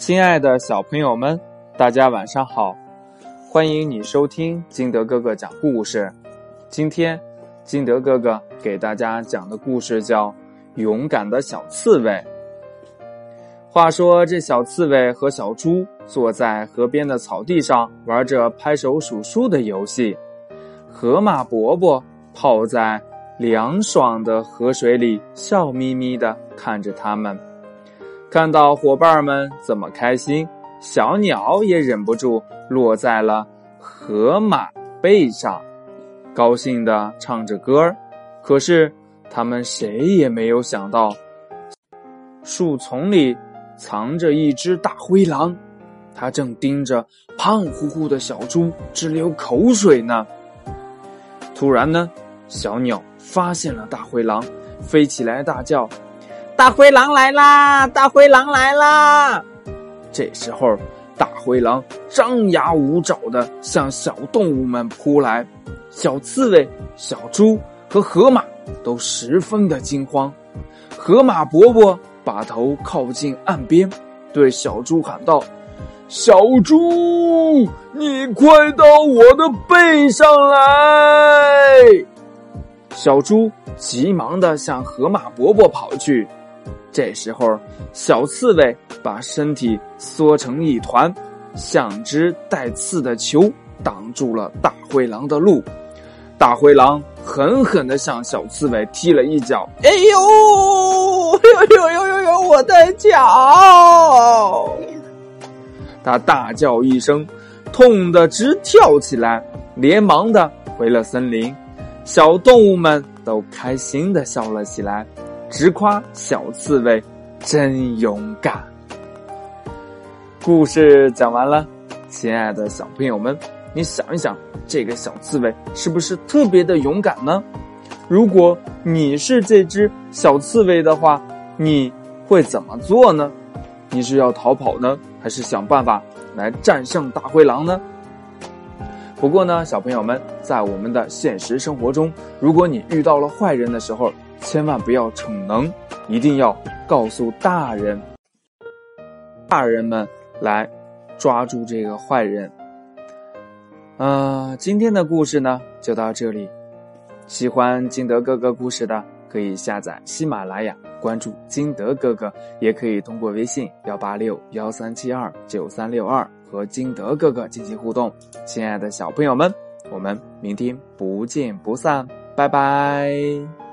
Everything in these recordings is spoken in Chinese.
亲爱的小朋友们，大家晚上好！欢迎你收听金德哥哥讲故事。今天，金德哥哥给大家讲的故事叫《勇敢的小刺猬》。话说，这小刺猬和小猪坐在河边的草地上，玩着拍手数数的游戏。河马伯伯泡在凉爽的河水里，笑眯眯的看着他们。看到伙伴们这么开心，小鸟也忍不住落在了河马背上，高兴的唱着歌儿。可是他们谁也没有想到，树丛里藏着一只大灰狼，它正盯着胖乎乎的小猪直流口水呢。突然呢，小鸟发现了大灰狼，飞起来大叫。大灰狼来啦！大灰狼来啦！这时候，大灰狼张牙舞爪的向小动物们扑来，小刺猬、小猪和河马都十分的惊慌。河马伯伯把头靠近岸边，对小猪喊道：“小猪，你快到我的背上来！”小猪急忙的向河马伯伯跑去。这时候，小刺猬把身体缩成一团，像只带刺的球，挡住了大灰狼的路。大灰狼狠狠地向小刺猬踢了一脚，“哎呦，呦呦呦呦呦，我的脚！”他大叫一声，痛得直跳起来，连忙的回了森林。小动物们都开心的笑了起来。直夸小刺猬真勇敢。故事讲完了，亲爱的小朋友们，你想一想，这个小刺猬是不是特别的勇敢呢？如果你是这只小刺猬的话，你会怎么做呢？你是要逃跑呢，还是想办法来战胜大灰狼呢？不过呢，小朋友们，在我们的现实生活中，如果你遇到了坏人的时候，千万不要逞能，一定要告诉大人，大人们来抓住这个坏人。呃，今天的故事呢就到这里。喜欢金德哥哥故事的，可以下载喜马拉雅，关注金德哥哥，也可以通过微信幺八六幺三七二九三六二和金德哥哥进行互动。亲爱的小朋友们，我们明天不见不散，拜拜。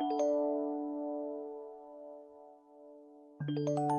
Thank you.